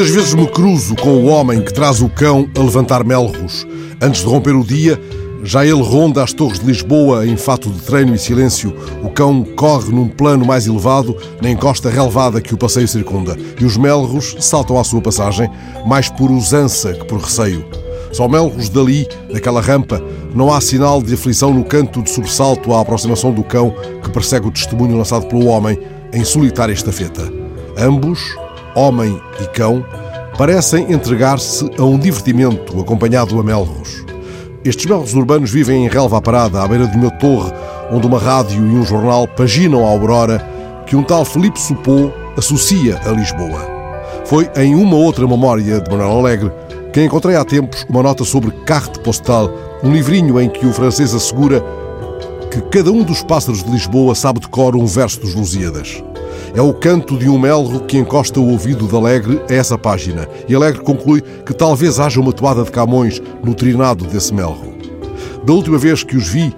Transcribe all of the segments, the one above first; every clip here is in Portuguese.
Muitas vezes me cruzo com o homem que traz o cão a levantar melros. Antes de romper o dia, já ele ronda as torres de Lisboa em fato de treino e silêncio. O cão corre num plano mais elevado, na encosta relevada que o passeio circunda. E os melros saltam à sua passagem, mais por usança que por receio. Só melros dali, daquela rampa, não há sinal de aflição no canto de sobressalto à aproximação do cão que persegue o testemunho lançado pelo homem em solitária estafeta. Ambos, homem e cão, parecem entregar-se a um divertimento acompanhado a melros. Estes melros urbanos vivem em relva parada, à beira de uma torre, onde uma rádio e um jornal paginam a aurora que um tal Felipe Supô associa a Lisboa. Foi em uma outra memória de Manuel Alegre que encontrei há tempos uma nota sobre Carte Postal, um livrinho em que o francês assegura que cada um dos pássaros de Lisboa sabe de cor um verso dos Lusíadas. É o canto de um melro que encosta o ouvido de Alegre a essa página. E Alegre conclui que talvez haja uma toada de Camões no trinado desse melro. Da última vez que os vi,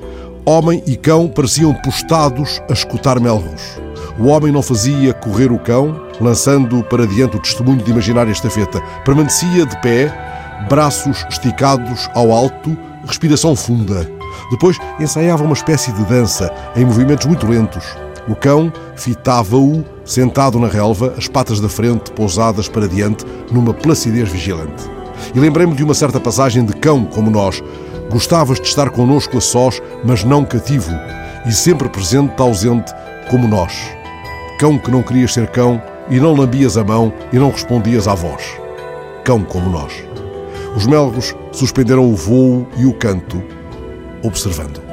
homem e cão pareciam postados a escutar melros. O homem não fazia correr o cão, lançando para diante o testemunho de imaginária estafeta. Permanecia de pé, braços esticados ao alto, respiração funda. Depois ensaiava uma espécie de dança, em movimentos muito lentos. O cão fitava-o sentado na relva, as patas da frente pousadas para diante, numa placidez vigilante. E lembrei-me de uma certa passagem de cão como nós. Gostavas de estar connosco a sós, mas não cativo, e sempre presente, ausente, como nós. Cão que não querias ser cão, e não lambias a mão e não respondias à voz. Cão como nós. Os melros suspenderam o voo e o canto, observando.